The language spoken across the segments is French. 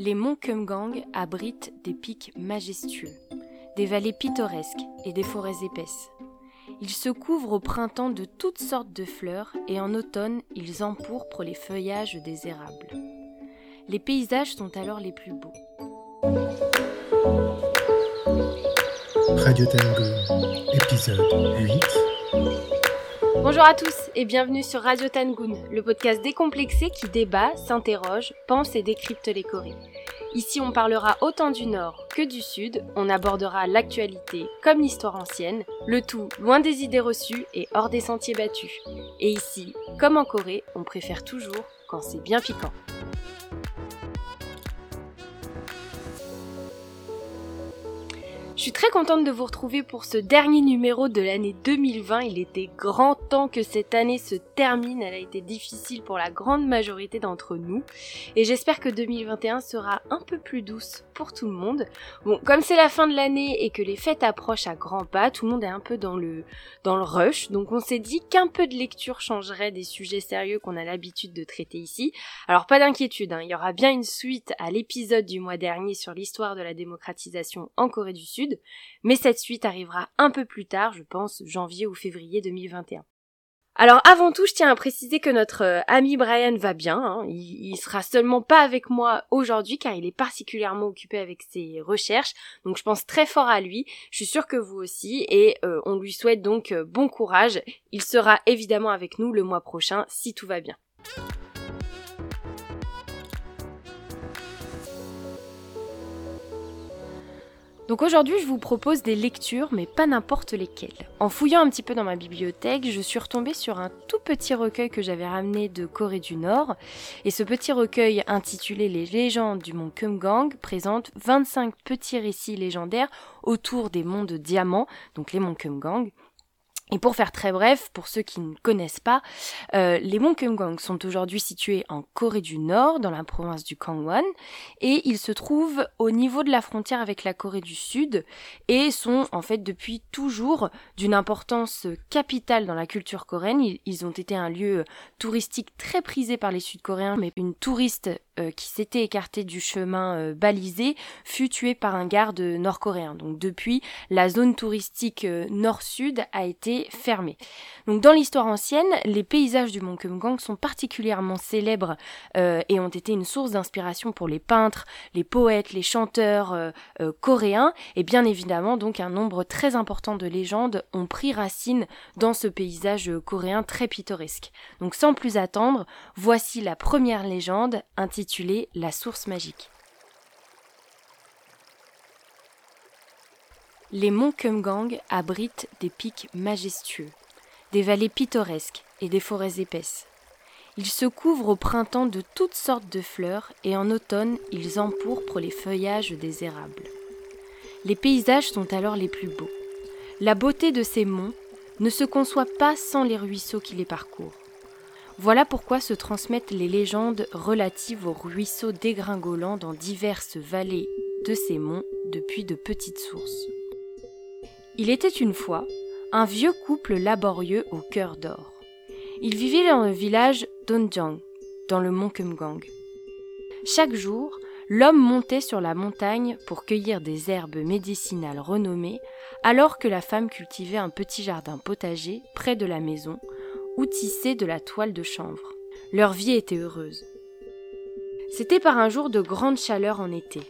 Les monts Kumgang abritent des pics majestueux, des vallées pittoresques et des forêts épaisses. Ils se couvrent au printemps de toutes sortes de fleurs et en automne, ils empourprent les feuillages des érables. Les paysages sont alors les plus beaux. Radio Tango, épisode 8. Bonjour à tous et bienvenue sur Radio Tangoon, le podcast décomplexé qui débat, s'interroge, pense et décrypte les Corées. Ici, on parlera autant du Nord que du Sud, on abordera l'actualité comme l'histoire ancienne, le tout loin des idées reçues et hors des sentiers battus. Et ici, comme en Corée, on préfère toujours quand c'est bien piquant. Suis très contente de vous retrouver pour ce dernier numéro de l'année 2020. Il était grand temps que cette année se termine. Elle a été difficile pour la grande majorité d'entre nous. Et j'espère que 2021 sera un peu plus douce pour tout le monde. Bon, comme c'est la fin de l'année et que les fêtes approchent à grands pas, tout le monde est un peu dans le, dans le rush. Donc on s'est dit qu'un peu de lecture changerait des sujets sérieux qu'on a l'habitude de traiter ici. Alors pas d'inquiétude, hein, il y aura bien une suite à l'épisode du mois dernier sur l'histoire de la démocratisation en Corée du Sud mais cette suite arrivera un peu plus tard, je pense janvier ou février 2021. Alors avant tout, je tiens à préciser que notre euh, ami Brian va bien. Hein. Il, sera seulement pas avec moi aujourd'hui car il est particulièrement occupé avec ses recherches. Donc je pense très fort à lui. Je suis sûre que vous aussi et euh, on lui souhaite donc euh, bon courage. Il sera évidemment avec nous le mois prochain si tout va bien. Donc aujourd'hui, je vous propose des lectures, mais pas n'importe lesquelles. En fouillant un petit peu dans ma bibliothèque, je suis retombée sur un tout petit recueil que j'avais ramené de Corée du Nord. Et ce petit recueil, intitulé Les légendes du mont Kumgang, présente 25 petits récits légendaires autour des monts de diamants, donc les monts Kumgang. Et pour faire très bref, pour ceux qui ne connaissent pas, euh, les monts Kumgang sont aujourd'hui situés en Corée du Nord, dans la province du Kangwon, et ils se trouvent au niveau de la frontière avec la Corée du Sud, et sont en fait depuis toujours d'une importance capitale dans la culture coréenne. Ils, ont été un lieu touristique très prisé par les Sud-Coréens, mais une touriste euh, qui s'était écartée du chemin euh, balisé fut tuée par un garde nord-coréen. Donc depuis, la zone touristique nord-sud a été fermé. Donc dans l'histoire ancienne, les paysages du mont Kumgang sont particulièrement célèbres euh, et ont été une source d'inspiration pour les peintres, les poètes, les chanteurs euh, euh, coréens et bien évidemment donc un nombre très important de légendes ont pris racine dans ce paysage coréen très pittoresque. Donc sans plus attendre, voici la première légende intitulée La source magique. Les monts Kumgang abritent des pics majestueux, des vallées pittoresques et des forêts épaisses. Ils se couvrent au printemps de toutes sortes de fleurs et en automne ils empourprent les feuillages des érables. Les paysages sont alors les plus beaux. La beauté de ces monts ne se conçoit pas sans les ruisseaux qui les parcourent. Voilà pourquoi se transmettent les légendes relatives aux ruisseaux dégringolants dans diverses vallées de ces monts depuis de petites sources. Il était une fois un vieux couple laborieux au cœur d'or. Ils vivaient dans le village d'Onjang, dans le mont Kumgang. Chaque jour, l'homme montait sur la montagne pour cueillir des herbes médicinales renommées, alors que la femme cultivait un petit jardin potager près de la maison, où tissait de la toile de chanvre. Leur vie était heureuse. C'était par un jour de grande chaleur en été.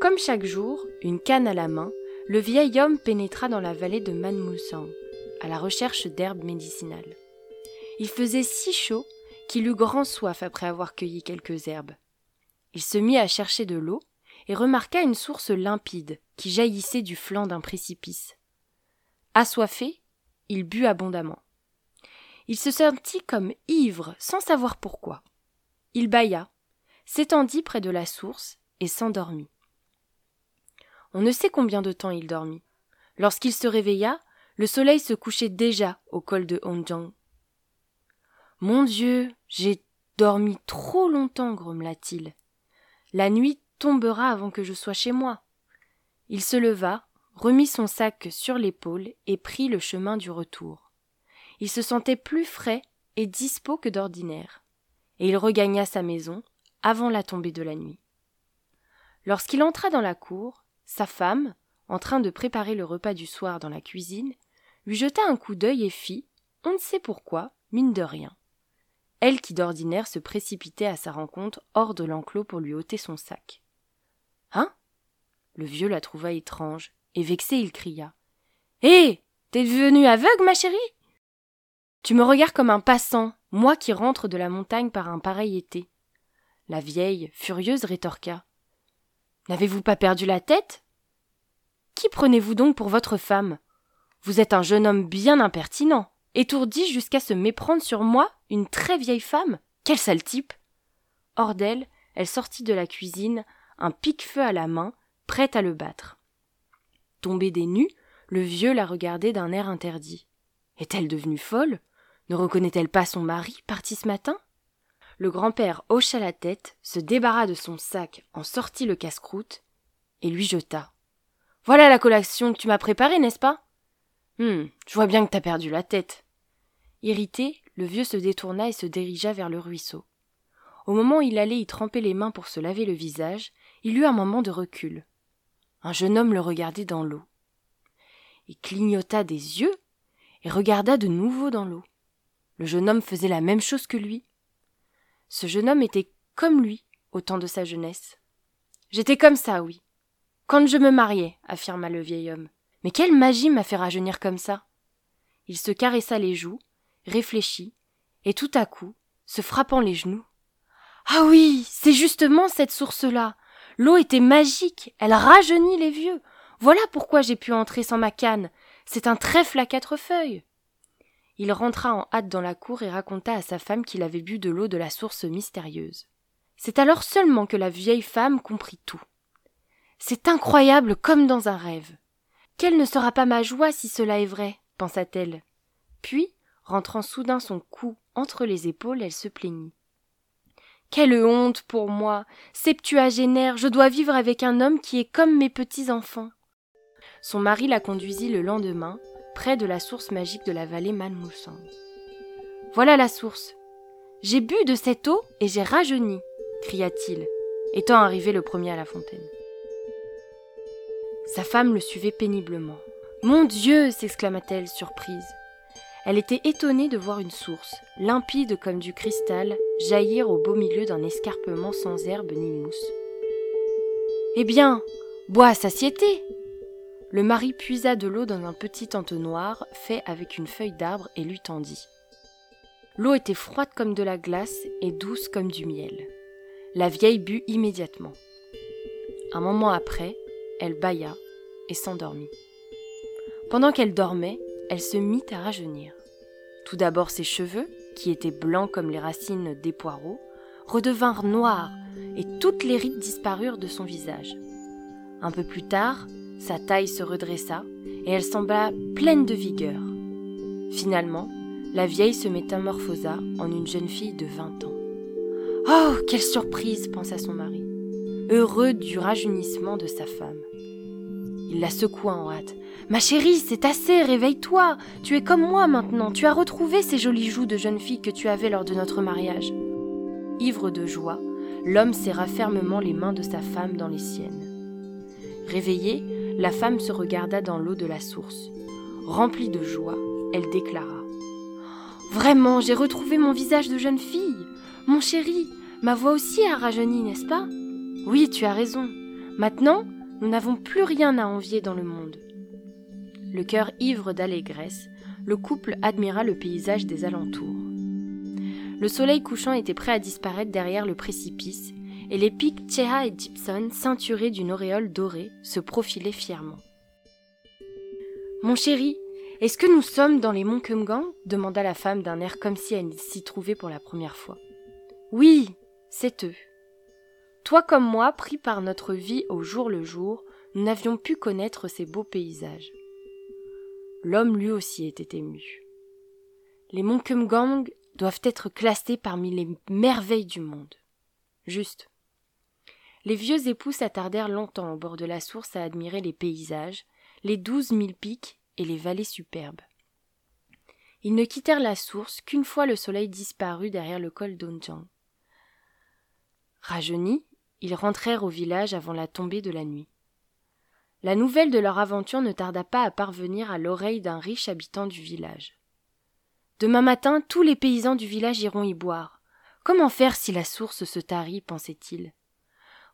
Comme chaque jour, une canne à la main, le vieil homme pénétra dans la vallée de Manmulsang, à la recherche d'herbes médicinales. Il faisait si chaud qu'il eut grand soif après avoir cueilli quelques herbes. Il se mit à chercher de l'eau et remarqua une source limpide qui jaillissait du flanc d'un précipice. Assoiffé, il but abondamment. Il se sentit comme ivre sans savoir pourquoi. Il bâilla, s'étendit près de la source et s'endormit. On ne sait combien de temps il dormit. Lorsqu'il se réveilla, le soleil se couchait déjà au col de Hongjang. Mon Dieu, j'ai dormi trop longtemps, grommela-t-il. La nuit tombera avant que je sois chez moi. Il se leva, remit son sac sur l'épaule et prit le chemin du retour. Il se sentait plus frais et dispos que d'ordinaire, et il regagna sa maison avant la tombée de la nuit. Lorsqu'il entra dans la cour, sa femme, en train de préparer le repas du soir dans la cuisine, lui jeta un coup d'œil et fit, on ne sait pourquoi, mine de rien. Elle qui d'ordinaire se précipitait à sa rencontre hors de l'enclos pour lui ôter son sac. Hein? Le vieux la trouva étrange, et vexé il cria. Hé T'es devenue aveugle, ma chérie? Tu me regardes comme un passant, moi qui rentre de la montagne par un pareil été. La vieille, furieuse, rétorqua. N'avez-vous pas perdu la tête? Qui prenez-vous donc pour votre femme? Vous êtes un jeune homme bien impertinent, étourdi jusqu'à se méprendre sur moi, une très vieille femme? Quel sale type Hors d'elle, elle sortit de la cuisine, un pique-feu à la main, prête à le battre. Tombée des nues, le vieux la regardait d'un air interdit. Est-elle devenue folle? Ne reconnaît-elle pas son mari, parti ce matin? Le grand-père hocha la tête, se débarra de son sac, en sortit le casse-croûte, et lui jeta. Voilà la collation que tu m'as préparée, n'est-ce pas? Hum, je vois bien que t'as perdu la tête. Irrité, le vieux se détourna et se dirigea vers le ruisseau. Au moment où il allait y tremper les mains pour se laver le visage, il eut un moment de recul. Un jeune homme le regardait dans l'eau. Il clignota des yeux et regarda de nouveau dans l'eau. Le jeune homme faisait la même chose que lui. Ce jeune homme était comme lui au temps de sa jeunesse. J'étais comme ça, oui. Quand je me mariais, affirma le vieil homme. Mais quelle magie m'a fait rajeunir comme ça Il se caressa les joues, réfléchit, et tout à coup, se frappant les genoux. Ah oui, c'est justement cette source-là. L'eau était magique, elle rajeunit les vieux. Voilà pourquoi j'ai pu entrer sans ma canne. C'est un trèfle à quatre feuilles. Il rentra en hâte dans la cour et raconta à sa femme qu'il avait bu de l'eau de la source mystérieuse. C'est alors seulement que la vieille femme comprit tout. C'est incroyable comme dans un rêve. Quelle ne sera pas ma joie si cela est vrai, pensa-t-elle. Puis, rentrant soudain son cou entre les épaules, elle se plaignit. Quelle honte pour moi. Septuagénaire, je dois vivre avec un homme qui est comme mes petits enfants. Son mari la conduisit le lendemain, près de la source magique de la vallée Manmoussang. Voilà la source. J'ai bu de cette eau et j'ai rajeuni, cria-t-il, étant arrivé le premier à la fontaine. Sa femme le suivait péniblement. Mon Dieu s'exclama-t-elle, surprise. Elle était étonnée de voir une source, limpide comme du cristal, jaillir au beau milieu d'un escarpement sans herbe ni mousse. Eh bien, bois à satiété le mari puisa de l'eau dans un petit entonnoir fait avec une feuille d'arbre et lui tendit. L'eau était froide comme de la glace et douce comme du miel. La vieille but immédiatement. Un moment après, elle bâilla et s'endormit. Pendant qu'elle dormait, elle se mit à rajeunir. Tout d'abord ses cheveux, qui étaient blancs comme les racines des poireaux, redevinrent noirs et toutes les rides disparurent de son visage. Un peu plus tard, sa taille se redressa et elle sembla pleine de vigueur. Finalement, la vieille se métamorphosa en une jeune fille de vingt ans. Oh, quelle surprise pensa son mari, heureux du rajeunissement de sa femme. Il la secoua en hâte. Ma chérie, c'est assez, réveille-toi. Tu es comme moi maintenant, tu as retrouvé ces jolies joues de jeune fille que tu avais lors de notre mariage. Ivre de joie, l'homme serra fermement les mains de sa femme dans les siennes. Réveillée, la femme se regarda dans l'eau de la source. Remplie de joie, elle déclara Vraiment, j'ai retrouvé mon visage de jeune fille. Mon chéri, ma voix aussi a rajeuni, n'est-ce pas? Oui, tu as raison. Maintenant, nous n'avons plus rien à envier dans le monde. Le cœur ivre d'allégresse, le couple admira le paysage des alentours. Le soleil couchant était prêt à disparaître derrière le précipice et les pics Cheha et Gibson, ceinturés d'une auréole dorée, se profilaient fièrement. Mon chéri, est-ce que nous sommes dans les monts Kumgang? demanda la femme d'un air comme si elle s'y trouvait pour la première fois. Oui, c'est eux. Toi comme moi, pris par notre vie au jour le jour, nous n'avions pu connaître ces beaux paysages. L'homme lui aussi était ému. Les monts Kumgang doivent être classés parmi les merveilles du monde. Juste. Les vieux époux s'attardèrent longtemps au bord de la source à admirer les paysages, les douze mille pics et les vallées superbes. Ils ne quittèrent la source qu'une fois le soleil disparu derrière le col d'Onjiang. Rajeuni ils rentrèrent au village avant la tombée de la nuit. La nouvelle de leur aventure ne tarda pas à parvenir à l'oreille d'un riche habitant du village. Demain matin, tous les paysans du village iront y boire. Comment faire si la source se tarit pensait-il.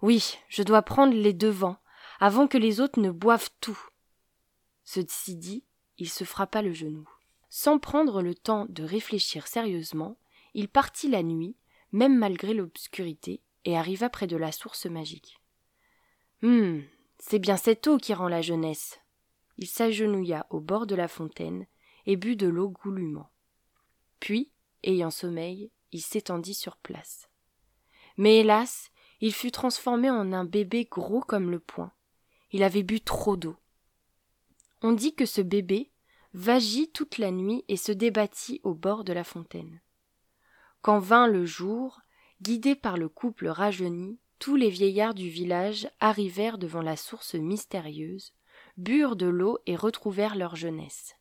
Oui, je dois prendre les devants, avant que les autres ne boivent tout. Ceci dit, il se frappa le genou. Sans prendre le temps de réfléchir sérieusement, il partit la nuit, même malgré l'obscurité, et arriva près de la source magique. Hum, c'est bien cette eau qui rend la jeunesse. Il s'agenouilla au bord de la fontaine et but de l'eau goulûment. Puis, ayant sommeil, il s'étendit sur place. Mais hélas, il fut transformé en un bébé gros comme le poing. Il avait bu trop d'eau. On dit que ce bébé vagit toute la nuit et se débattit au bord de la fontaine. Quand vint le jour, guidés par le couple rajeuni, tous les vieillards du village arrivèrent devant la source mystérieuse, burent de l'eau et retrouvèrent leur jeunesse.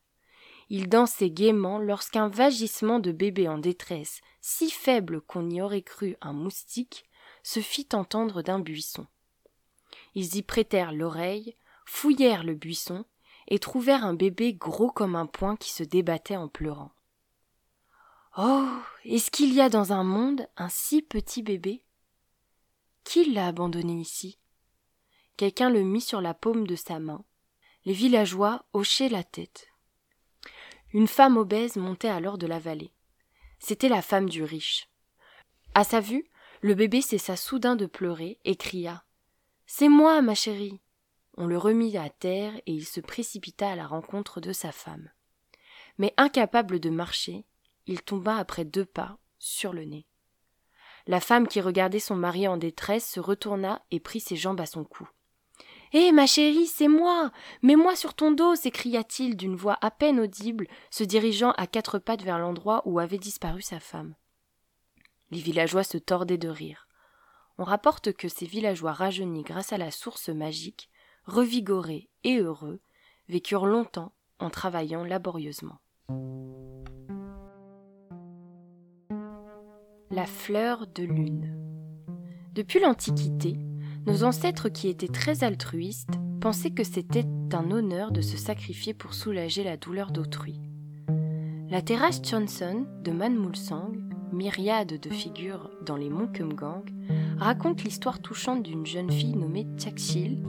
Ils dansaient gaiement lorsqu'un vagissement de bébé en détresse, si faible qu'on y aurait cru un moustique, se fit entendre d'un buisson. Ils y prêtèrent l'oreille, fouillèrent le buisson, et trouvèrent un bébé gros comme un poing qui se débattait en pleurant. Oh. Est-ce qu'il y a dans un monde un si petit bébé? Qui l'a abandonné ici? Quelqu'un le mit sur la paume de sa main. Les villageois hochaient la tête. Une femme obèse montait alors de la vallée. C'était la femme du riche. À sa vue, le bébé cessa soudain de pleurer et cria. C'est moi, ma chérie. On le remit à terre et il se précipita à la rencontre de sa femme. Mais incapable de marcher, il tomba après deux pas, sur le nez. La femme qui regardait son mari en détresse se retourna et prit ses jambes à son cou. Hé, ma chérie, c'est moi. Mets-moi sur ton dos, s'écria-t-il d'une voix à peine audible, se dirigeant à quatre pattes vers l'endroit où avait disparu sa femme. Les villageois se tordaient de rire. On rapporte que ces villageois rajeunis grâce à la source magique, revigorés et heureux, vécurent longtemps en travaillant laborieusement. La fleur de lune. Depuis l'Antiquité, nos ancêtres qui étaient très altruistes pensaient que c'était un honneur de se sacrifier pour soulager la douleur d'autrui. La terrasse Johnson de Manmulsang, myriade de figures dans les monts Kumgang, raconte l'histoire touchante d'une jeune fille nommée Chakshil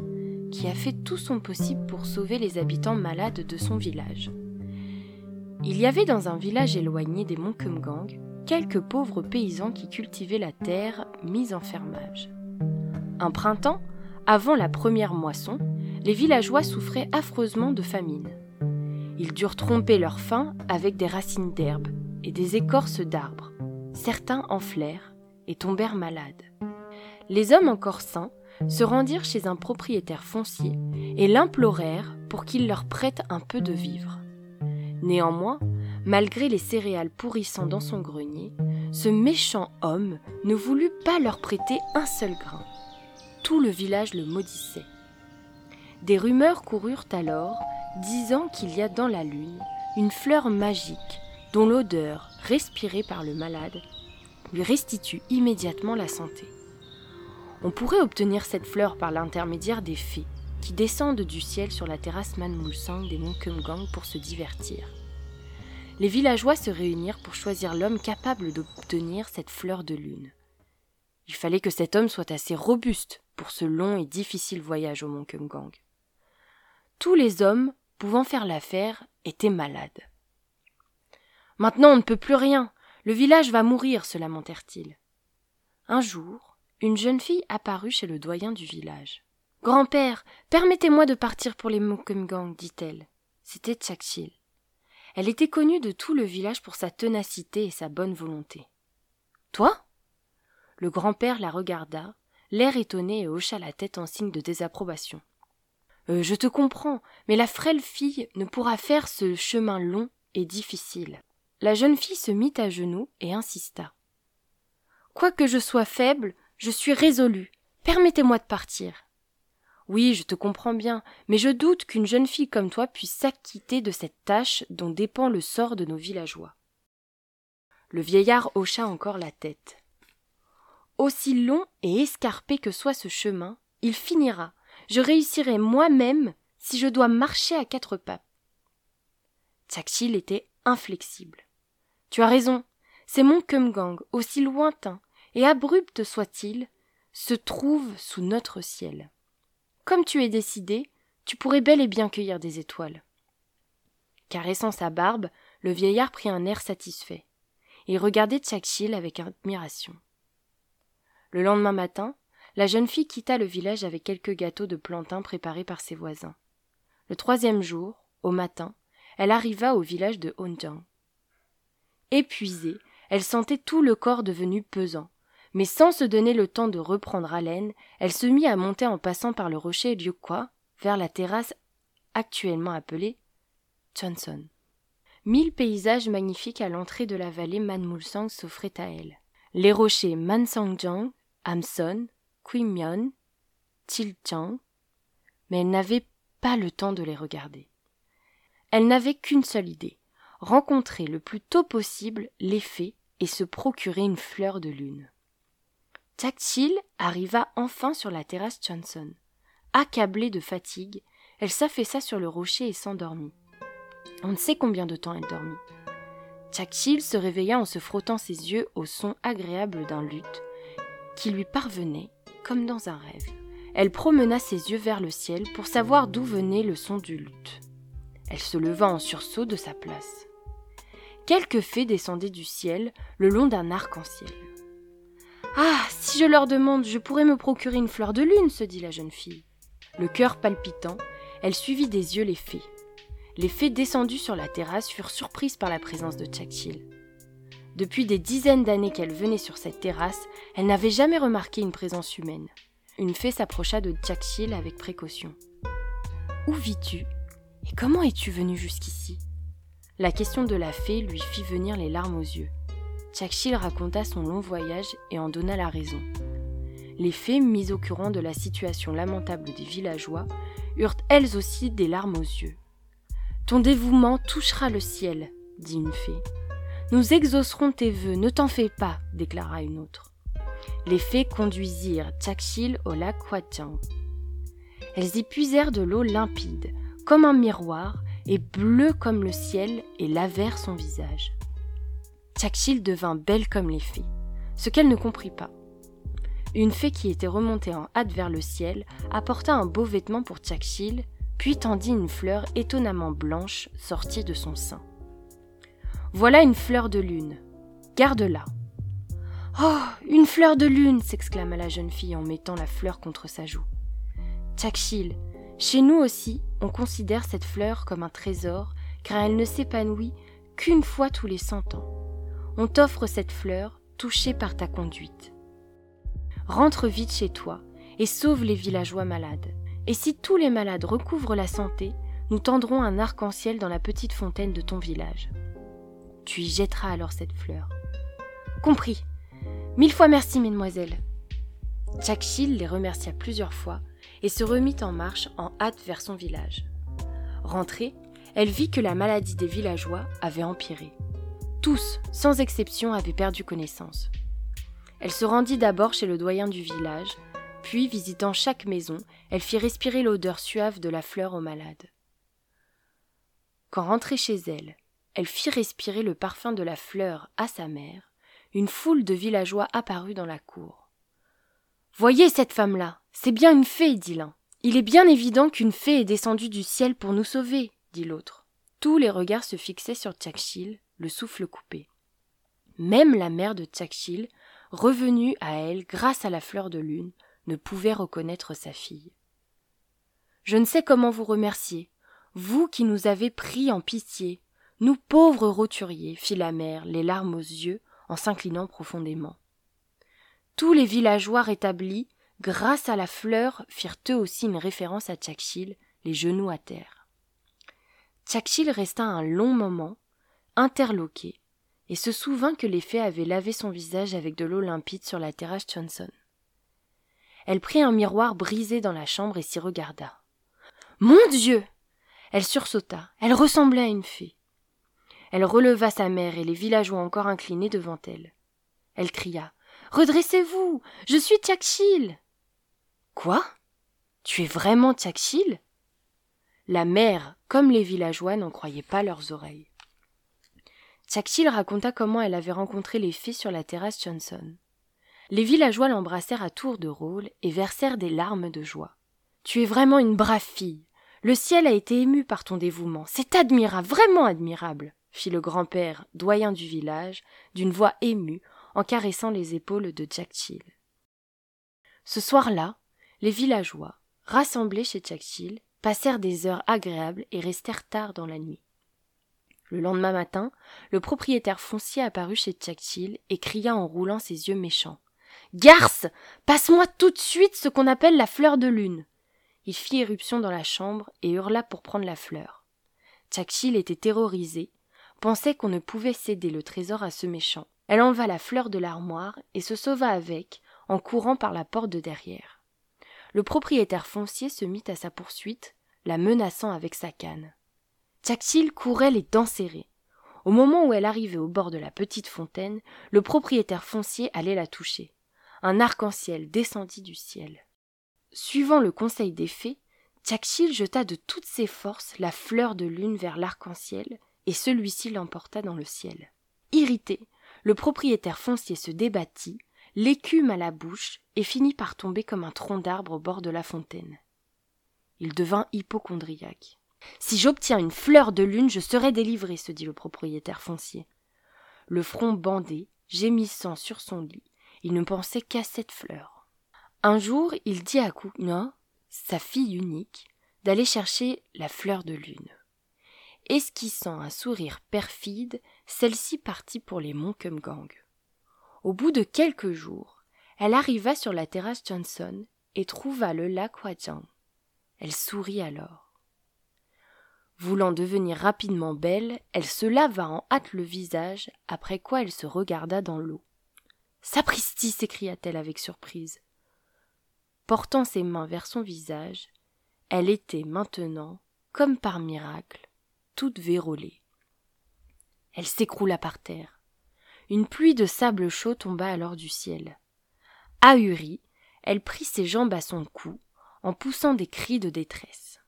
qui a fait tout son possible pour sauver les habitants malades de son village. Il y avait dans un village éloigné des monts Kumgang quelques pauvres paysans qui cultivaient la terre mise en fermage. Un printemps, avant la première moisson, les villageois souffraient affreusement de famine. Ils durent tromper leur faim avec des racines d'herbe et des écorces d'arbres. Certains enflèrent et tombèrent malades. Les hommes encore sains se rendirent chez un propriétaire foncier et l'implorèrent pour qu'il leur prête un peu de vivre. Néanmoins, Malgré les céréales pourrissant dans son grenier, ce méchant homme ne voulut pas leur prêter un seul grain. Tout le village le maudissait. Des rumeurs coururent alors, disant qu'il y a dans la lune une fleur magique dont l'odeur, respirée par le malade, lui restitue immédiatement la santé. On pourrait obtenir cette fleur par l'intermédiaire des fées, qui descendent du ciel sur la terrasse Manmulsang des monts Kumgang pour se divertir les villageois se réunirent pour choisir l'homme capable d'obtenir cette fleur de lune. Il fallait que cet homme soit assez robuste pour ce long et difficile voyage au mont Kumgang. Tous les hommes pouvant faire l'affaire étaient malades. Maintenant on ne peut plus rien. Le village va mourir, se lamentèrent-ils. Un jour, une jeune fille apparut chez le doyen du village. Grand-père, permettez-moi de partir pour les Kumgang, dit-elle. C'était Chakchil. Elle était connue de tout le village pour sa ténacité et sa bonne volonté. Toi? Le grand-père la regarda, l'air étonné et hocha la tête en signe de désapprobation. Euh, je te comprends, mais la frêle fille ne pourra faire ce chemin long et difficile. La jeune fille se mit à genoux et insista. Quoique je sois faible, je suis résolue. Permettez-moi de partir. Oui, je te comprends bien, mais je doute qu'une jeune fille comme toi puisse s'acquitter de cette tâche dont dépend le sort de nos villageois. Le vieillard hocha encore la tête. Aussi long et escarpé que soit ce chemin, il finira. Je réussirai moi-même si je dois marcher à quatre pas. Tchakchil était inflexible. Tu as raison, c'est mon Kumgang, aussi lointain et abrupt soit-il, se trouve sous notre ciel. Comme tu es décidé, tu pourrais bel et bien cueillir des étoiles. Caressant sa barbe, le vieillard prit un air satisfait. Il regardait Tchakchil avec admiration. Le lendemain matin, la jeune fille quitta le village avec quelques gâteaux de plantain préparés par ses voisins. Le troisième jour, au matin, elle arriva au village de Honjiang. Épuisée, elle sentait tout le corps devenu pesant. Mais sans se donner le temps de reprendre haleine, elle se mit à monter en passant par le rocher Liuqua vers la terrasse actuellement appelée Johnson. Mille paysages magnifiques à l'entrée de la vallée Manmulsang s'offraient à elle. Les rochers Mansangjiang, Amson, Quimyon, Tilchang, mais elle n'avait pas le temps de les regarder. Elle n'avait qu'une seule idée rencontrer le plus tôt possible les fées et se procurer une fleur de lune. Tactile arriva enfin sur la terrasse Johnson. Accablée de fatigue, elle s'affaissa sur le rocher et s'endormit. On ne sait combien de temps elle dormit. Tactile se réveilla en se frottant ses yeux au son agréable d'un luth qui lui parvenait comme dans un rêve. Elle promena ses yeux vers le ciel pour savoir d'où venait le son du luth. Elle se leva en sursaut de sa place. Quelques fées descendaient du ciel le long d'un arc-en-ciel. Ah, si je leur demande, je pourrais me procurer une fleur de lune, se dit la jeune fille. Le cœur palpitant, elle suivit des yeux les fées. Les fées descendues sur la terrasse furent surprises par la présence de Tchakchil. Depuis des dizaines d'années qu'elle venait sur cette terrasse, elle n'avait jamais remarqué une présence humaine. Une fée s'approcha de Tchakchil avec précaution. Où vis-tu? Et comment es-tu venu jusqu'ici? La question de la fée lui fit venir les larmes aux yeux. Tchakchil raconta son long voyage et en donna la raison. Les fées, mises au courant de la situation lamentable des villageois, eurent elles aussi des larmes aux yeux. Ton dévouement touchera le ciel, dit une fée. Nous exaucerons tes vœux, ne t'en fais pas, déclara une autre. Les fées conduisirent Tchakchil au lac Huatiang. Elles y puisèrent de l'eau limpide, comme un miroir, et bleue comme le ciel, et lavèrent son visage. Tchakchil devint belle comme les fées, ce qu'elle ne comprit pas. Une fée qui était remontée en hâte vers le ciel apporta un beau vêtement pour Tchakchil, puis tendit une fleur étonnamment blanche sortie de son sein. Voilà une fleur de lune. Garde-la. Oh, une fleur de lune s'exclama la jeune fille en mettant la fleur contre sa joue. Tchakchil, chez nous aussi, on considère cette fleur comme un trésor, car elle ne s'épanouit qu'une fois tous les cent ans on t'offre cette fleur touchée par ta conduite. Rentre vite chez toi et sauve les villageois malades. Et si tous les malades recouvrent la santé, nous tendrons un arc-en-ciel dans la petite fontaine de ton village. Tu y jetteras alors cette fleur. Compris. Mille fois merci, mesdemoiselles. Chakchil les remercia plusieurs fois et se remit en marche en hâte vers son village. Rentrée, elle vit que la maladie des villageois avait empiré. Tous, sans exception, avaient perdu connaissance. Elle se rendit d'abord chez le doyen du village, puis, visitant chaque maison, elle fit respirer l'odeur suave de la fleur aux malades. Quand rentrée chez elle, elle fit respirer le parfum de la fleur à sa mère, une foule de villageois apparut dans la cour. Voyez cette femme-là, c'est bien une fée, dit l'un. Il est bien évident qu'une fée est descendue du ciel pour nous sauver, dit l'autre. Tous les regards se fixaient sur Tchakchil, le souffle coupé. Même la mère de Tchakchil, revenue à elle grâce à la fleur de lune, ne pouvait reconnaître sa fille. Je ne sais comment vous remercier, vous qui nous avez pris en pitié, nous pauvres roturiers, fit la mère, les larmes aux yeux, en s'inclinant profondément. Tous les villageois rétablis, grâce à la fleur, firent eux aussi une référence à Tchakchil, les genoux à terre. Tchakchil resta un long moment, interloqué, et se souvint que les fées avaient lavé son visage avec de l'eau limpide sur la terrasse Johnson. Elle prit un miroir brisé dans la chambre et s'y regarda. Mon Dieu. Elle sursauta. Elle ressemblait à une fée. Elle releva sa mère et les villageois encore inclinés devant elle. Elle cria. Redressez-vous Je suis Tchakchil Quoi? Tu es vraiment Tchakchil La mère, comme les villageois, n'en croyaient pas leurs oreilles. Tchakchil raconta comment elle avait rencontré les fées sur la terrasse Johnson. Les villageois l'embrassèrent à tour de rôle et versèrent des larmes de joie. Tu es vraiment une brave fille. Le ciel a été ému par ton dévouement. C'est admirable, vraiment admirable, fit le grand-père, doyen du village, d'une voix émue, en caressant les épaules de Jack. Ce soir-là, les villageois, rassemblés chez Chill, passèrent des heures agréables et restèrent tard dans la nuit. Le lendemain matin, le propriétaire foncier apparut chez Chill et cria en roulant ses yeux méchants. Garce. Passe-moi tout de suite ce qu'on appelle la fleur de lune. Il fit éruption dans la chambre et hurla pour prendre la fleur. Chill était terrorisée, pensait qu'on ne pouvait céder le trésor à ce méchant. Elle enleva la fleur de l'armoire et se sauva avec, en courant par la porte de derrière. Le propriétaire foncier se mit à sa poursuite, la menaçant avec sa canne. Tchakchil courait les dents serrées. Au moment où elle arrivait au bord de la petite fontaine, le propriétaire foncier allait la toucher. Un arc-en-ciel descendit du ciel. Suivant le conseil des fées, Tchakchil jeta de toutes ses forces la fleur de lune vers l'arc-en-ciel, et celui-ci l'emporta dans le ciel. Irrité, le propriétaire foncier se débattit, l'écume à la bouche, et finit par tomber comme un tronc d'arbre au bord de la fontaine. Il devint hypochondriaque. Si j'obtiens une fleur de lune, je serai délivré, se dit le propriétaire foncier. Le front bandé, gémissant sur son lit, il ne pensait qu'à cette fleur. Un jour, il dit à Kouna, sa fille unique, d'aller chercher la fleur de lune. Esquissant un sourire perfide, celle-ci partit pour les monts Kumgang. Au bout de quelques jours, elle arriva sur la terrasse Johnson et trouva le lac Huajiang. Elle sourit alors. Voulant devenir rapidement belle, elle se lava en hâte le visage, après quoi elle se regarda dans l'eau. Sapristi s'écria-t-elle avec surprise. Portant ses mains vers son visage, elle était maintenant, comme par miracle, toute vérolée. Elle s'écroula par terre. Une pluie de sable chaud tomba alors du ciel. Ahurie, elle prit ses jambes à son cou, en poussant des cris de détresse.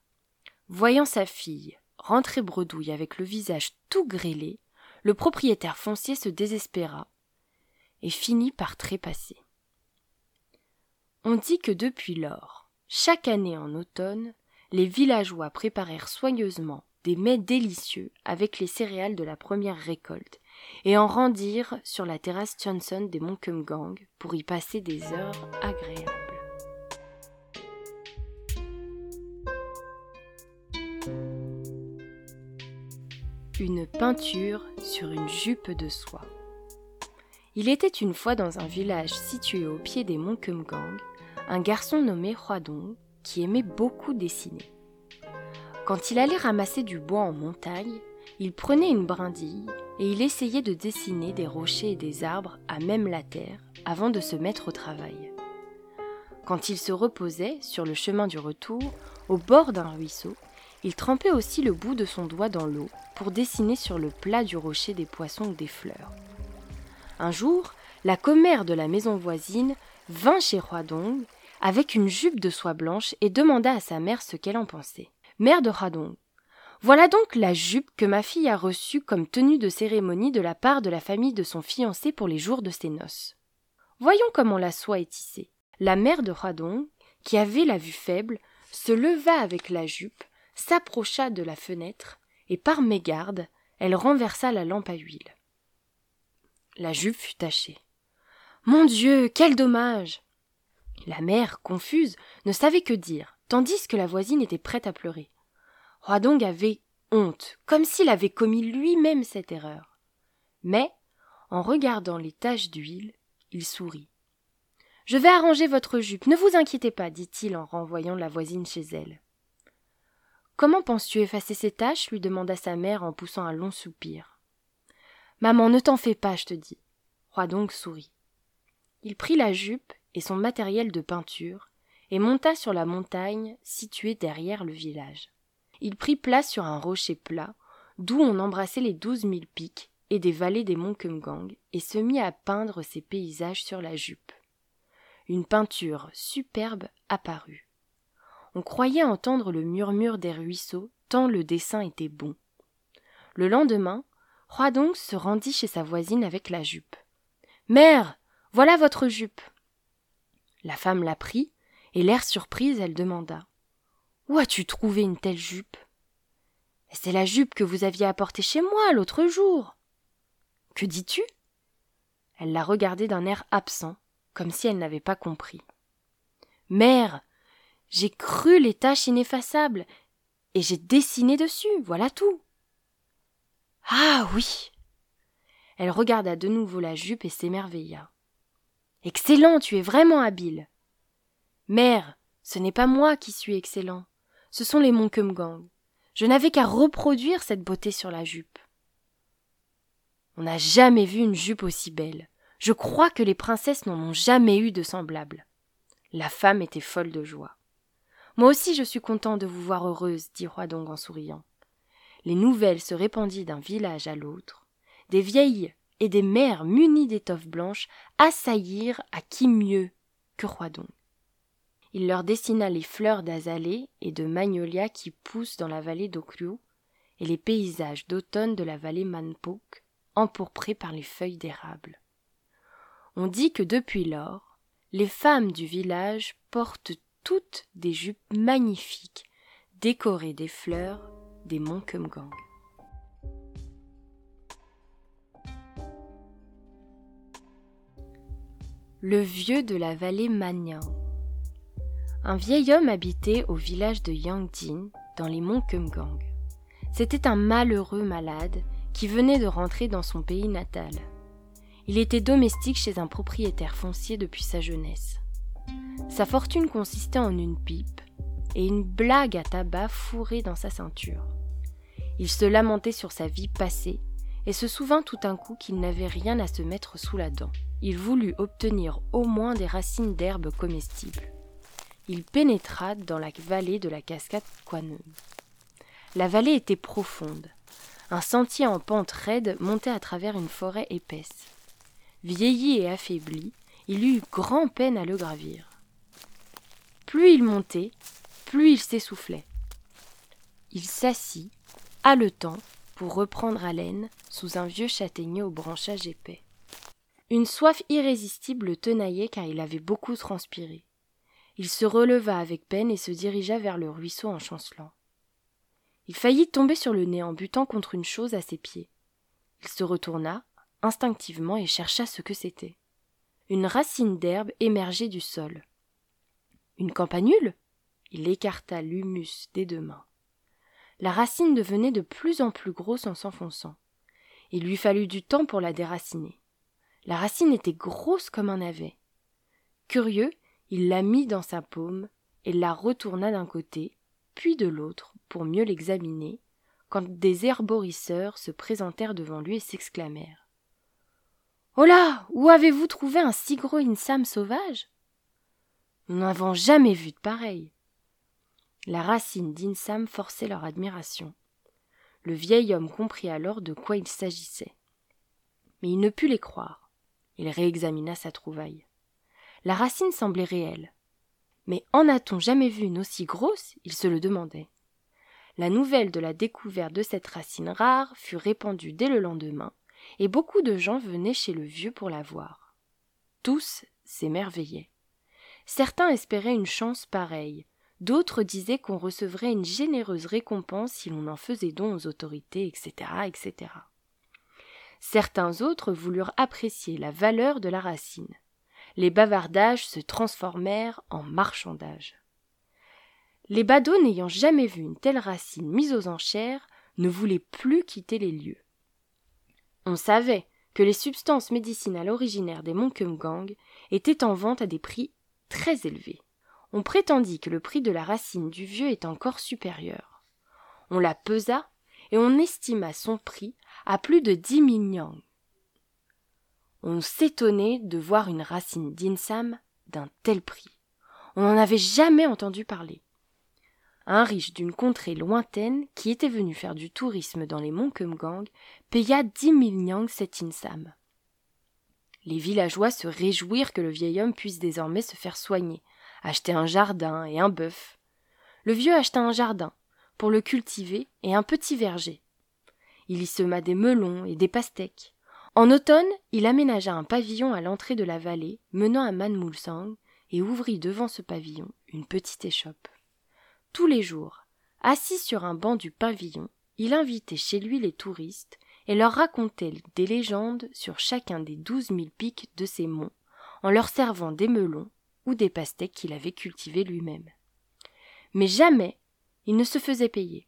Voyant sa fille rentrer bredouille avec le visage tout grêlé, le propriétaire foncier se désespéra et finit par trépasser. On dit que depuis lors, chaque année en automne, les villageois préparèrent soigneusement des mets délicieux avec les céréales de la première récolte, et en rendirent sur la terrasse Johnson des Montcumgang pour y passer des heures agréables. Une peinture sur une jupe de soie. Il était une fois dans un village situé au pied des monts Kumgang un garçon nommé Huadong qui aimait beaucoup dessiner. Quand il allait ramasser du bois en montagne, il prenait une brindille et il essayait de dessiner des rochers et des arbres à même la terre avant de se mettre au travail. Quand il se reposait sur le chemin du retour, au bord d'un ruisseau, il trempait aussi le bout de son doigt dans l'eau pour dessiner sur le plat du rocher des poissons ou des fleurs. Un jour, la commère de la maison voisine vint chez Huadong avec une jupe de soie blanche et demanda à sa mère ce qu'elle en pensait mère de Radong. Voilà donc la jupe que ma fille a reçue comme tenue de cérémonie de la part de la famille de son fiancé pour les jours de ses noces. Voyons comment la soie est tissée. La mère de Radong, qui avait la vue faible, se leva avec la jupe, s'approcha de la fenêtre, et par mégarde, elle renversa la lampe à huile. La jupe fut tachée. Mon Dieu, quel dommage. La mère, confuse, ne savait que dire tandis que la voisine était prête à pleurer. Roidong avait honte, comme s'il avait commis lui-même cette erreur. Mais, en regardant les taches d'huile, il sourit. Je vais arranger votre jupe, ne vous inquiétez pas, dit-il en renvoyant la voisine chez elle. Comment penses-tu effacer ces taches? lui demanda sa mère en poussant un long soupir. Maman, ne t'en fais pas, je te dis. Roidong sourit. Il prit la jupe et son matériel de peinture et monta sur la montagne située derrière le village. Il prit place sur un rocher plat, d'où on embrassait les douze mille pics, et des vallées des monts Kumgang et se mit à peindre ses paysages sur la jupe. Une peinture superbe apparut. On croyait entendre le murmure des ruisseaux tant le dessin était bon. Le lendemain, Huadong se rendit chez sa voisine avec la jupe. Mère, voilà votre jupe. La femme la prit, et l'air surprise, elle demanda. Où as-tu trouvé une telle jupe? C'est la jupe que vous aviez apportée chez moi l'autre jour. Que dis-tu? Elle la regardait d'un air absent, comme si elle n'avait pas compris. Mère, j'ai cru les taches ineffaçables, et j'ai dessiné dessus, voilà tout. Ah oui. Elle regarda de nouveau la jupe et s'émerveilla. Excellent, tu es vraiment habile. Mère, ce n'est pas moi qui suis excellent, ce sont les Monkemgang. Je n'avais qu'à reproduire cette beauté sur la jupe. On n'a jamais vu une jupe aussi belle. Je crois que les princesses n'en ont jamais eu de semblable. La femme était folle de joie. Moi aussi je suis content de vous voir heureuse, dit Dong en souriant. Les nouvelles se répandirent d'un village à l'autre. Des vieilles et des mères munies d'étoffes blanches assaillirent à qui mieux que Dong. Il leur dessina les fleurs d'azalée et de magnolia qui poussent dans la vallée d'Okriu et les paysages d'automne de la vallée Manpok, empourprés par les feuilles d'érable. On dit que depuis lors, les femmes du village portent toutes des jupes magnifiques, décorées des fleurs des monts Kumgang. Le vieux de la vallée Manyang. Un vieil homme habitait au village de Yangdin, dans les monts Kumgang. C'était un malheureux malade qui venait de rentrer dans son pays natal. Il était domestique chez un propriétaire foncier depuis sa jeunesse. Sa fortune consistait en une pipe et une blague à tabac fourrée dans sa ceinture. Il se lamentait sur sa vie passée et se souvint tout d'un coup qu'il n'avait rien à se mettre sous la dent. Il voulut obtenir au moins des racines d'herbes comestibles. Il pénétra dans la vallée de la cascade Kwanum. La vallée était profonde. Un sentier en pente raide montait à travers une forêt épaisse. Vieilli et affaibli, il eut grand peine à le gravir. Plus il montait, plus il s'essoufflait. Il s'assit haletant pour reprendre haleine sous un vieux châtaignier au branchage épais. Une soif irrésistible le tenaillait car il avait beaucoup transpiré. Il se releva avec peine et se dirigea vers le ruisseau en chancelant. Il faillit tomber sur le nez en butant contre une chose à ses pieds. Il se retourna, instinctivement, et chercha ce que c'était. Une racine d'herbe émergeait du sol. Une campanule Il écarta l'humus des deux mains la racine devenait de plus en plus grosse en s'enfonçant. Il lui fallut du temps pour la déraciner. La racine était grosse comme un navet. Curieux, il la mit dans sa paume et la retourna d'un côté, puis de l'autre, pour mieux l'examiner, quand des herborisseurs se présentèrent devant lui et s'exclamèrent. Oh. Où avez vous trouvé un si gros insam sauvage? Nous n'avons jamais vu de pareil. La racine d'Insam forçait leur admiration. Le vieil homme comprit alors de quoi il s'agissait. Mais il ne put les croire. Il réexamina sa trouvaille. La racine semblait réelle. Mais en a-t-on jamais vu une aussi grosse? Il se le demandait. La nouvelle de la découverte de cette racine rare fut répandue dès le lendemain, et beaucoup de gens venaient chez le vieux pour la voir. Tous s'émerveillaient. Certains espéraient une chance pareille, D'autres disaient qu'on recevrait une généreuse récompense si l'on en faisait don aux autorités, etc., etc. Certains autres voulurent apprécier la valeur de la racine. Les bavardages se transformèrent en marchandages. Les badauds n'ayant jamais vu une telle racine mise aux enchères ne voulaient plus quitter les lieux. On savait que les substances médicinales originaires des Kumgang étaient en vente à des prix très élevés on prétendit que le prix de la racine du vieux est encore supérieur. On la pesa et on estima son prix à plus de dix millions. On s'étonnait de voir une racine d'insam d'un tel prix. On n'en avait jamais entendu parler. un riche d'une contrée lointaine qui était venu faire du tourisme dans les monts Kumgang paya dix mille nyang cet insam. Les villageois se réjouirent que le vieil homme puisse désormais se faire soigner, acheter un jardin et un bœuf. Le vieux acheta un jardin, pour le cultiver, et un petit verger. Il y sema des melons et des pastèques. En automne, il aménagea un pavillon à l'entrée de la vallée, menant à Manmulsang, et ouvrit devant ce pavillon une petite échoppe. Tous les jours, assis sur un banc du pavillon, il invitait chez lui les touristes et leur racontait des légendes sur chacun des douze mille pics de ces monts, en leur servant des melons ou des pastèques qu'il avait cultivés lui-même. Mais jamais il ne se faisait payer.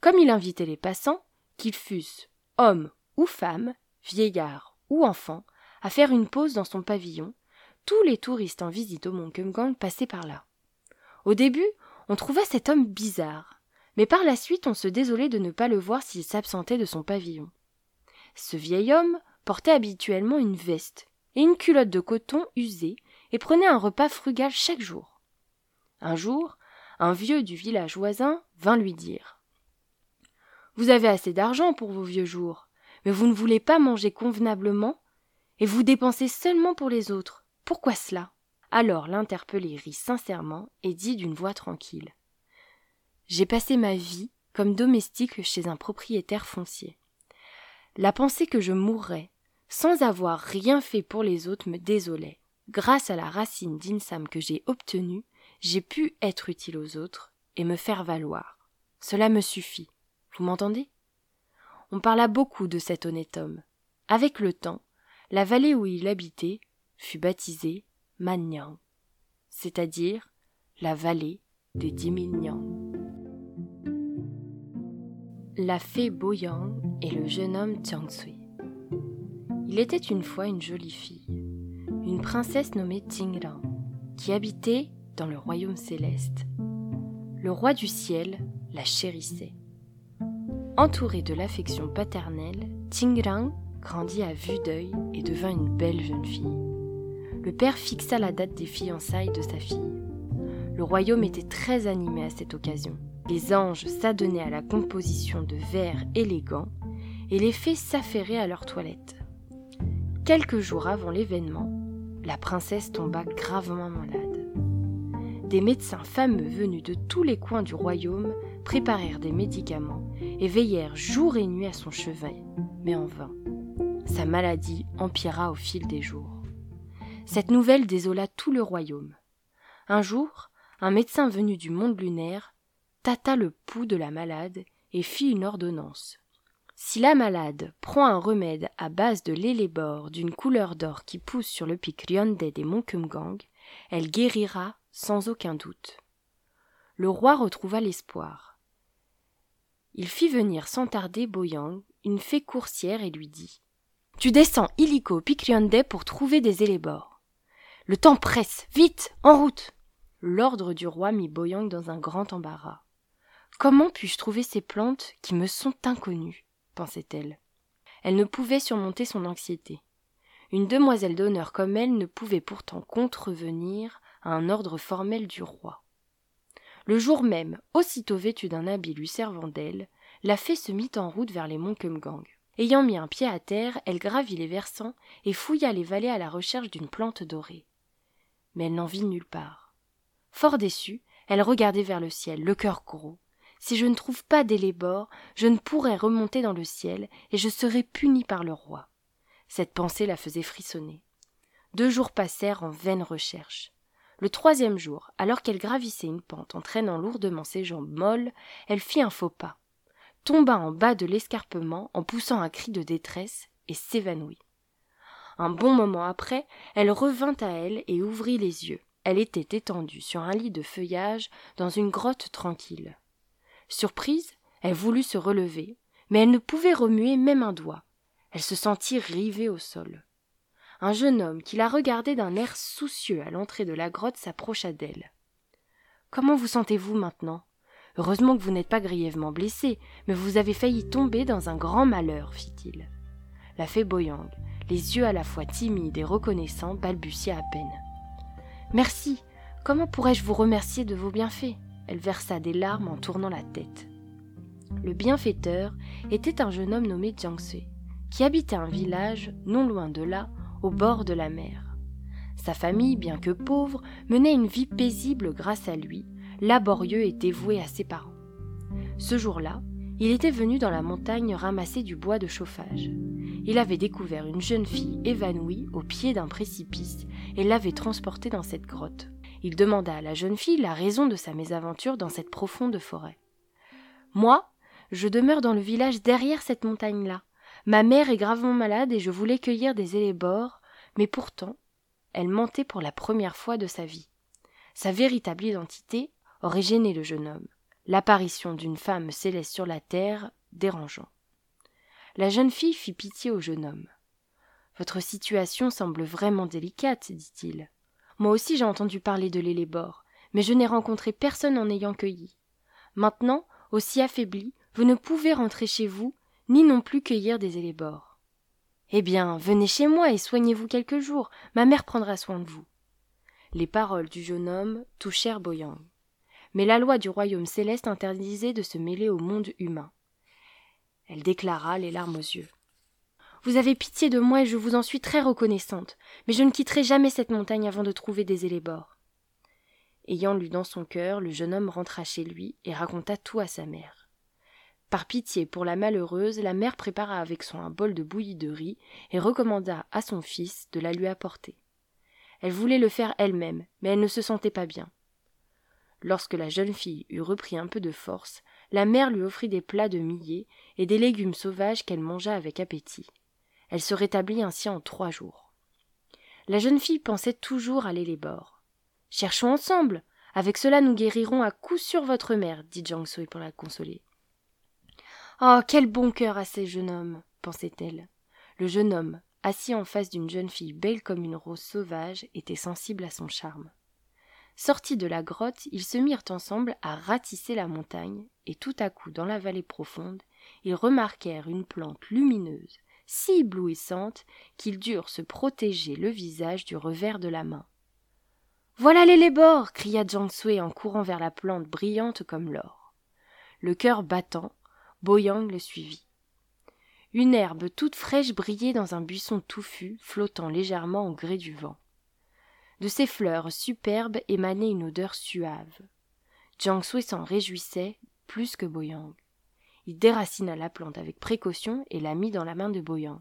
Comme il invitait les passants, qu'ils fussent hommes ou femmes, vieillards ou enfants, à faire une pause dans son pavillon, tous les touristes en visite au mont Kumgang passaient par là. Au début, on trouva cet homme bizarre, mais par la suite on se désolait de ne pas le voir s'il s'absentait de son pavillon. Ce vieil homme portait habituellement une veste et une culotte de coton usée et prenait un repas frugal chaque jour. Un jour, un vieux du village voisin vint lui dire Vous avez assez d'argent pour vos vieux jours, mais vous ne voulez pas manger convenablement, et vous dépensez seulement pour les autres. Pourquoi cela? Alors l'interpellé rit sincèrement et dit d'une voix tranquille J'ai passé ma vie comme domestique chez un propriétaire foncier. La pensée que je mourrais sans avoir rien fait pour les autres me désolait. Grâce à la racine d'insam que j'ai obtenue, j'ai pu être utile aux autres et me faire valoir. Cela me suffit. Vous m'entendez? On parla beaucoup de cet honnête homme. Avec le temps, la vallée où il habitait fut baptisée Manyang, c'est-à-dire la vallée des dix La fée Boyang et le jeune homme Sui. Il était une fois une jolie fille, une princesse nommée Tingran, qui habitait dans le royaume céleste. Le roi du ciel la chérissait. Entourée de l'affection paternelle, Tingrang grandit à vue d'œil et devint une belle jeune fille. Le père fixa la date des fiançailles de sa fille. Le royaume était très animé à cette occasion. Les anges s'adonnaient à la composition de vers élégants et les fées s'affairaient à leur toilette. Quelques jours avant l'événement, la princesse tomba gravement malade. Des médecins fameux venus de tous les coins du royaume préparèrent des médicaments et veillèrent jour et nuit à son chevet, mais en vain. Sa maladie empira au fil des jours. Cette nouvelle désola tout le royaume. Un jour, un médecin venu du monde lunaire tâta le pouls de la malade et fit une ordonnance. Si la malade prend un remède à base de l'élébore d'une couleur d'or qui pousse sur le pic Ryonde des monts Kumgang, elle guérira sans aucun doute. Le roi retrouva l'espoir. Il fit venir sans tarder Boyang, une fée coursière, et lui dit Tu descends illico au pic pour trouver des élébores. Le temps presse, vite, en route L'ordre du roi mit Boyang dans un grand embarras. Comment puis-je trouver ces plantes qui me sont inconnues? pensait-elle. Elle ne pouvait surmonter son anxiété. Une demoiselle d'honneur comme elle ne pouvait pourtant contrevenir à un ordre formel du roi. Le jour même, aussitôt vêtue d'un habit lui servant d'elle, la fée se mit en route vers les monts Kumgang. Ayant mis un pied à terre, elle gravit les versants et fouilla les vallées à la recherche d'une plante dorée. Mais elle n'en vit nulle part. Fort déçue, elle regardait vers le ciel, le cœur gros. Si je ne trouve pas d'élébore, je ne pourrai remonter dans le ciel, et je serai punie par le roi. Cette pensée la faisait frissonner. Deux jours passèrent en vaine recherche. Le troisième jour, alors qu'elle gravissait une pente en traînant lourdement ses jambes molles, elle fit un faux pas, tomba en bas de l'escarpement en poussant un cri de détresse et s'évanouit. Un bon moment après, elle revint à elle et ouvrit les yeux. Elle était étendue sur un lit de feuillage dans une grotte tranquille. Surprise, elle voulut se relever, mais elle ne pouvait remuer même un doigt. Elle se sentit rivée au sol. Un jeune homme qui la regardait d'un air soucieux à l'entrée de la grotte s'approcha d'elle. Comment vous sentez-vous maintenant? Heureusement que vous n'êtes pas grièvement blessée, mais vous avez failli tomber dans un grand malheur, fit-il. La fée Boyang, les yeux à la fois timides et reconnaissants, balbutia à peine. Merci. Comment pourrais-je vous remercier de vos bienfaits? elle versa des larmes en tournant la tête. Le bienfaiteur était un jeune homme nommé Jiangsu, qui habitait un village non loin de là, au bord de la mer. Sa famille, bien que pauvre, menait une vie paisible grâce à lui, laborieux et dévoué à ses parents. Ce jour-là, il était venu dans la montagne ramasser du bois de chauffage. Il avait découvert une jeune fille évanouie au pied d'un précipice et l'avait transportée dans cette grotte. Il demanda à la jeune fille la raison de sa mésaventure dans cette profonde forêt. Moi, je demeure dans le village derrière cette montagne-là. Ma mère est gravement malade et je voulais cueillir des élébores, mais pourtant, elle mentait pour la première fois de sa vie. Sa véritable identité aurait gêné le jeune homme l'apparition d'une femme céleste sur la terre dérangeant. La jeune fille fit pitié au jeune homme. Votre situation semble vraiment délicate, dit-il. Moi aussi j'ai entendu parler de l'élébore, mais je n'ai rencontré personne en ayant cueilli. Maintenant, aussi affaibli, vous ne pouvez rentrer chez vous, ni non plus cueillir des élébores. Eh bien, venez chez moi et soignez-vous quelques jours, ma mère prendra soin de vous. Les paroles du jeune homme touchèrent Boyang mais la loi du royaume céleste interdisait de se mêler au monde humain. Elle déclara, les larmes aux yeux. Vous avez pitié de moi et je vous en suis très reconnaissante, mais je ne quitterai jamais cette montagne avant de trouver des élébores. Ayant lu dans son cœur, le jeune homme rentra chez lui et raconta tout à sa mère. Par pitié pour la malheureuse, la mère prépara avec soin un bol de bouillie de riz et recommanda à son fils de la lui apporter. Elle voulait le faire elle-même, mais elle ne se sentait pas bien. Lorsque la jeune fille eut repris un peu de force, la mère lui offrit des plats de millet et des légumes sauvages qu'elle mangea avec appétit. Elle se rétablit ainsi en trois jours. La jeune fille pensait toujours à l'élébore. Cherchons ensemble. Avec cela nous guérirons à coup sûr votre mère, dit Jiang Sui pour la consoler. Oh. Quel bon cœur a ce jeune homme. pensait elle. Le jeune homme, assis en face d'une jeune fille belle comme une rose sauvage, était sensible à son charme. Sortis de la grotte, ils se mirent ensemble à ratisser la montagne, et tout à coup, dans la vallée profonde, ils remarquèrent une plante lumineuse, si éblouissante qu'ils durent se protéger le visage du revers de la main. Voilà l'élébore cria Jiang en courant vers la plante brillante comme l'or. Le cœur battant, Boyang le suivit. Une herbe toute fraîche brillait dans un buisson touffu, flottant légèrement au gré du vent. De ces fleurs superbes émanait une odeur suave. Jiang Sui s'en réjouissait plus que Boyang. Il déracina la plante avec précaution et la mit dans la main de Boyang.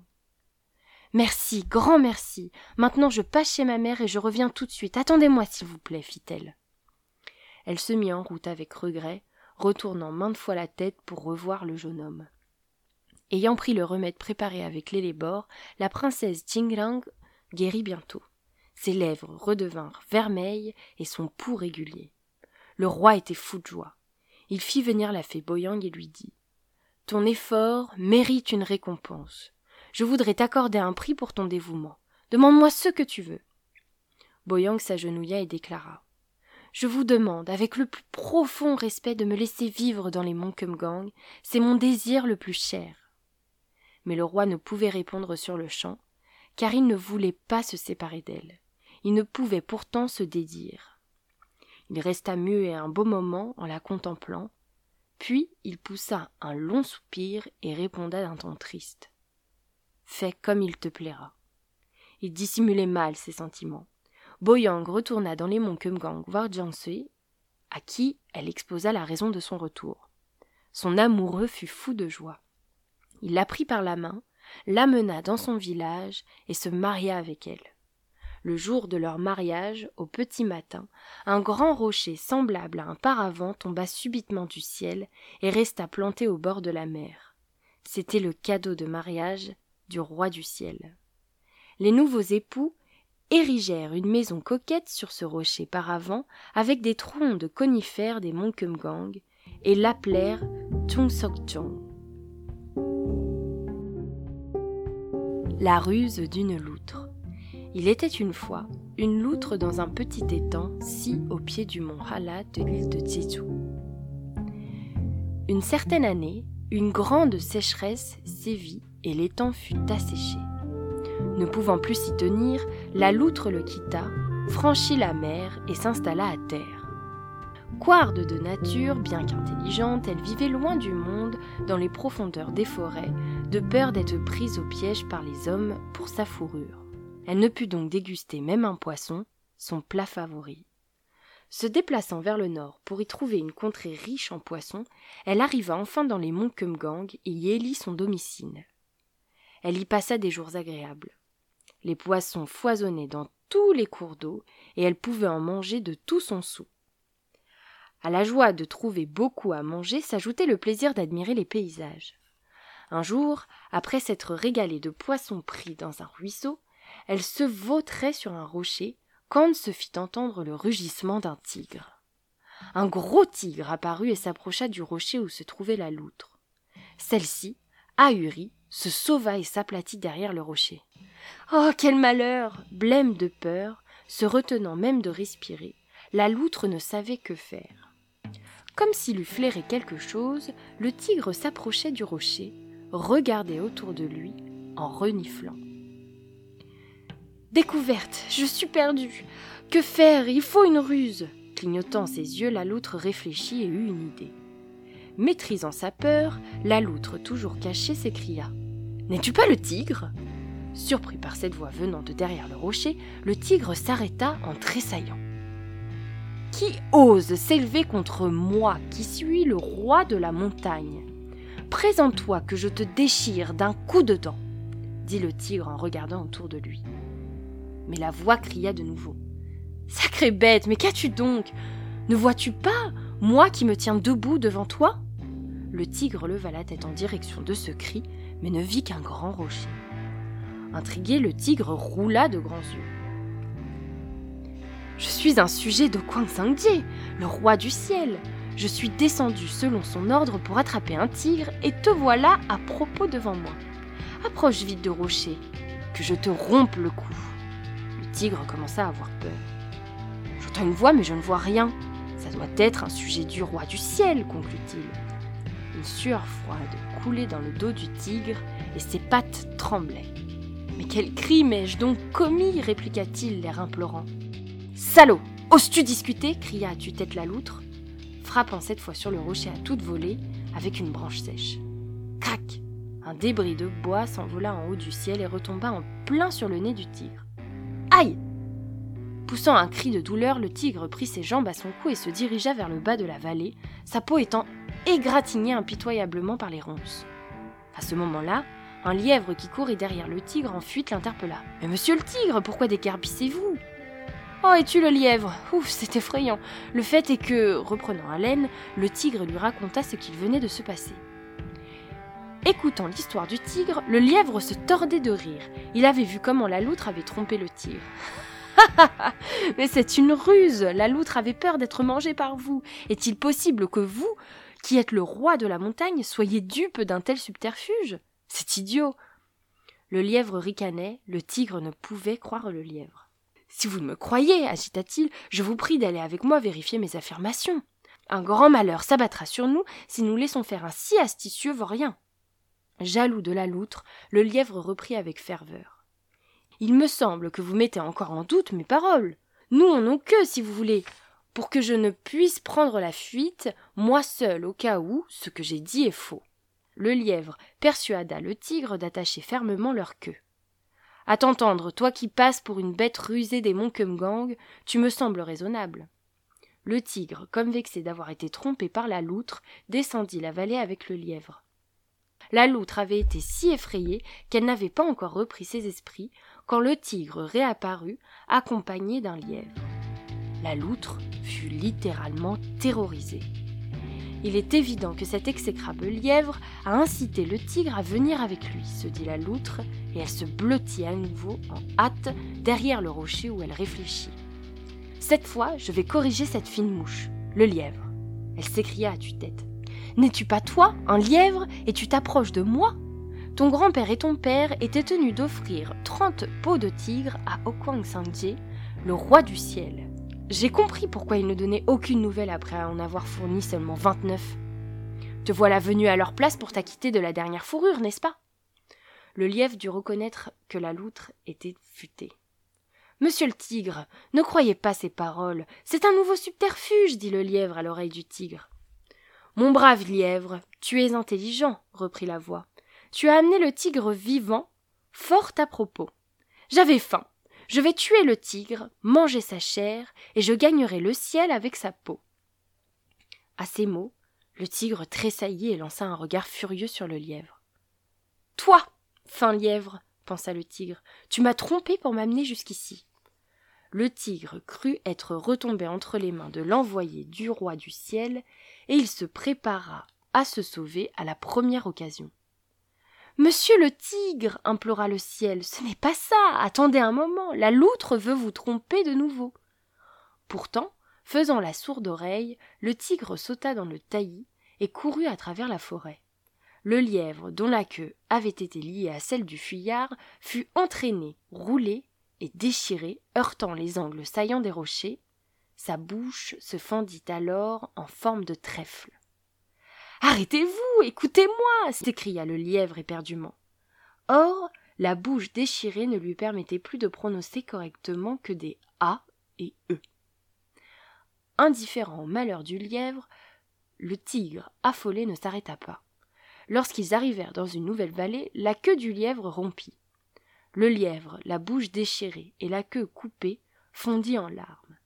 Merci, grand merci. Maintenant je passe chez ma mère et je reviens tout de suite. Attendez-moi, s'il vous plaît, fit-elle. Elle se mit en route avec regret, retournant maintes fois la tête pour revoir le jeune homme. Ayant pris le remède préparé avec l'élébore, la princesse Jingrang guérit bientôt. Ses lèvres redevinrent vermeilles et son pouls régulier. Le roi était fou de joie. Il fit venir la fée Boyang et lui dit Ton effort mérite une récompense. Je voudrais t'accorder un prix pour ton dévouement. Demande-moi ce que tu veux. Boyang s'agenouilla et déclara Je vous demande, avec le plus profond respect, de me laisser vivre dans les monts Kumgang. C'est mon désir le plus cher. Mais le roi ne pouvait répondre sur le champ, car il ne voulait pas se séparer d'elle il ne pouvait pourtant se dédire. Il resta muet un beau moment en la contemplant, puis il poussa un long soupir et répondit d'un ton triste. Fais comme il te plaira. Il dissimulait mal ses sentiments. Boyang retourna dans les monts Kumgang voir Jiang Sui, à qui elle exposa la raison de son retour. Son amoureux fut fou de joie. Il la prit par la main, l'amena dans son village et se maria avec elle le jour de leur mariage, au petit matin, un grand rocher semblable à un paravent tomba subitement du ciel et resta planté au bord de la mer. C'était le cadeau de mariage du roi du ciel. Les nouveaux époux érigèrent une maison coquette sur ce rocher paravent avec des troncs de conifères des monts Kumgang et l'appelèrent Chung La ruse d'une loutre. Il était une fois une loutre dans un petit étang, si au pied du mont Hala de l'île de Jeju. Une certaine année, une grande sécheresse sévit et l'étang fut asséché. Ne pouvant plus s'y tenir, la loutre le quitta, franchit la mer et s'installa à terre. Couarde de nature, bien qu'intelligente, elle vivait loin du monde, dans les profondeurs des forêts, de peur d'être prise au piège par les hommes pour sa fourrure. Elle ne put donc déguster même un poisson, son plat favori. Se déplaçant vers le nord pour y trouver une contrée riche en poissons, elle arriva enfin dans les monts Kumgang et y élit son domicile. Elle y passa des jours agréables. Les poissons foisonnaient dans tous les cours d'eau et elle pouvait en manger de tout son sou. À la joie de trouver beaucoup à manger s'ajoutait le plaisir d'admirer les paysages. Un jour, après s'être régalée de poissons pris dans un ruisseau, elle se vautrait sur un rocher quand se fit entendre le rugissement d'un tigre. Un gros tigre apparut et s'approcha du rocher où se trouvait la loutre. Celle-ci, ahurie, se sauva et s'aplatit derrière le rocher. Oh, quel malheur Blême de peur, se retenant même de respirer, la loutre ne savait que faire. Comme s'il eût flairé quelque chose, le tigre s'approchait du rocher, regardait autour de lui en reniflant. Découverte, je suis perdue. Que faire? Il faut une ruse. Clignotant ses yeux, la loutre réfléchit et eut une idée. Maîtrisant sa peur, la loutre, toujours cachée, s'écria N'es-tu pas le tigre? Surpris par cette voix venant de derrière le rocher, le tigre s'arrêta en tressaillant. Qui ose s'élever contre moi qui suis le roi de la montagne? Présente-toi que je te déchire d'un coup de dent, dit le tigre en regardant autour de lui. Mais la voix cria de nouveau. Sacrée bête, mais qu'as-tu donc? Ne vois-tu pas, moi qui me tiens debout devant toi? Le tigre leva la tête en direction de ce cri, mais ne vit qu'un grand rocher. Intrigué, le tigre roula de grands yeux. Je suis un sujet de Kwang le roi du ciel. Je suis descendu selon son ordre pour attraper un tigre et te voilà à propos devant moi. Approche vite de rocher, que je te rompe le cou tigre commença à avoir peur. J'entends une voix, mais je ne vois rien. Ça doit être un sujet du roi du ciel, conclut-il. Une sueur froide coulait dans le dos du tigre et ses pattes tremblaient. Mais quel crime ai-je donc commis? répliqua-t-il, l'air implorant. Salaud Oses-tu discuter? cria à tue-tête la loutre, frappant cette fois sur le rocher à toute volée avec une branche sèche. Crac Un débris de bois s'envola en haut du ciel et retomba en plein sur le nez du tigre. Aïe Poussant un cri de douleur, le tigre prit ses jambes à son cou et se dirigea vers le bas de la vallée, sa peau étant égratignée impitoyablement par les ronces. À ce moment-là, un lièvre qui courait derrière le tigre en fuite l'interpella. Mais monsieur le tigre, pourquoi décarpissez-vous Oh, es-tu le lièvre? Ouf, c'est effrayant. Le fait est que, reprenant haleine, le tigre lui raconta ce qu'il venait de se passer. Écoutant l'histoire du tigre, le lièvre se tordait de rire. Il avait vu comment la loutre avait trompé le tigre. Mais c'est une ruse. La loutre avait peur d'être mangée par vous. Est-il possible que vous, qui êtes le roi de la montagne, soyez dupe d'un tel subterfuge C'est idiot. Le lièvre ricanait, le tigre ne pouvait croire le lièvre. Si vous ne me croyez, agita-t-il, je vous prie d'aller avec moi vérifier mes affirmations. Un grand malheur s'abattra sur nous si nous laissons faire un si astucieux vaurien. Jaloux de la loutre, le lièvre reprit avec ferveur. Il me semble que vous mettez encore en doute mes paroles. Nous en ont que, si vous voulez, pour que je ne puisse prendre la fuite, moi seul, au cas où ce que j'ai dit est faux. Le lièvre persuada le tigre d'attacher fermement leur queue. À t'entendre, toi qui passes pour une bête rusée des monts Kumgang, tu me sembles raisonnable. Le tigre, comme vexé d'avoir été trompé par la loutre, descendit la vallée avec le lièvre. La loutre avait été si effrayée qu'elle n'avait pas encore repris ses esprits quand le tigre réapparut, accompagné d'un lièvre. La loutre fut littéralement terrorisée. Il est évident que cet exécrable lièvre a incité le tigre à venir avec lui, se dit la loutre, et elle se blottit à nouveau en hâte derrière le rocher où elle réfléchit. Cette fois, je vais corriger cette fine mouche, le lièvre. Elle s'écria à tue-tête. N'es-tu pas toi, un lièvre, et tu t'approches de moi? Ton grand-père et ton père étaient tenus d'offrir trente peaux de tigre à Okwang Sangye, le roi du ciel. J'ai compris pourquoi ils ne donnaient aucune nouvelle après en avoir fourni seulement vingt-neuf. Te voilà venu à leur place pour t'acquitter de la dernière fourrure, n'est-ce pas? Le lièvre dut reconnaître que la loutre était futée. Monsieur le tigre, ne croyez pas ces paroles. C'est un nouveau subterfuge, dit le lièvre à l'oreille du tigre. Mon brave lièvre, tu es intelligent, reprit la voix. Tu as amené le tigre vivant, fort à propos. J'avais faim. Je vais tuer le tigre, manger sa chair, et je gagnerai le ciel avec sa peau. À ces mots, le tigre tressaillit et lança un regard furieux sur le lièvre. Toi, fin lièvre, pensa le tigre, tu m'as trompé pour m'amener jusqu'ici. Le tigre crut être retombé entre les mains de l'envoyé du roi du ciel, et il se prépara à se sauver à la première occasion. Monsieur le tigre, implora le ciel, ce n'est pas ça. Attendez un moment, la loutre veut vous tromper de nouveau. Pourtant, faisant la sourde oreille, le tigre sauta dans le taillis et courut à travers la forêt. Le lièvre, dont la queue avait été liée à celle du fuyard, fut entraîné, roulé et déchiré, heurtant les angles saillants des rochers. Sa bouche se fendit alors en forme de trèfle. Arrêtez-vous, écoutez-moi s'écria le lièvre éperdument. Or, la bouche déchirée ne lui permettait plus de prononcer correctement que des A et E. Indifférent au malheur du lièvre, le tigre, affolé, ne s'arrêta pas. Lorsqu'ils arrivèrent dans une nouvelle vallée, la queue du lièvre rompit. Le lièvre, la bouche déchirée et la queue coupée, fondit en larmes.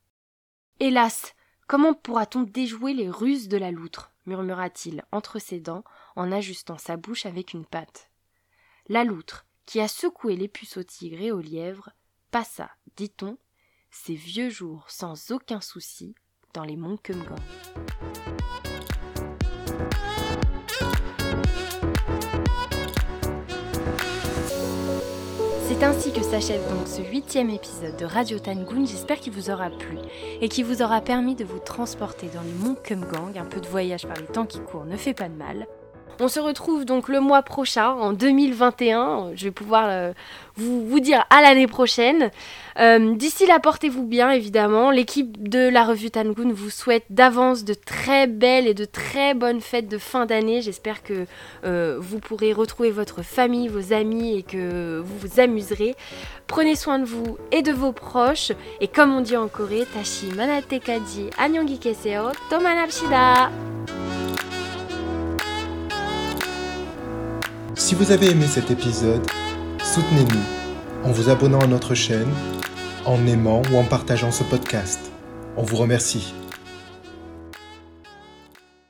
Hélas, comment pourra-t-on déjouer les ruses de la loutre? murmura-t-il entre ses dents en ajustant sa bouche avec une patte. La loutre, qui a secoué les puces au tigre et au lièvre, passa, dit-on, ses vieux jours sans aucun souci dans les monts. C'est ainsi que s'achève donc ce huitième épisode de Radio Tangoon. J'espère qu'il vous aura plu et qu'il vous aura permis de vous transporter dans les monts Kumgang. Un peu de voyage par les temps qui courent ne fait pas de mal. On se retrouve donc le mois prochain, en 2021. Je vais pouvoir euh, vous, dire à l'année prochaine. Euh, d'ici là, portez-vous bien, évidemment. L'équipe de la revue Tangoon vous souhaite d'avance de très belles et de très bonnes fêtes de fin d'année. J'espère que euh, vous pourrez retrouver votre famille, vos amis et que vous vous amuserez. Prenez soin de vous et de vos proches. Et comme on dit en Corée, Tashi Manate Kaji Annyeonggi Keseo Tomanapshida. Si vous avez aimé cet épisode, soutenez-nous en vous abonnant à notre chaîne, en aimant ou en partageant ce podcast. On vous remercie.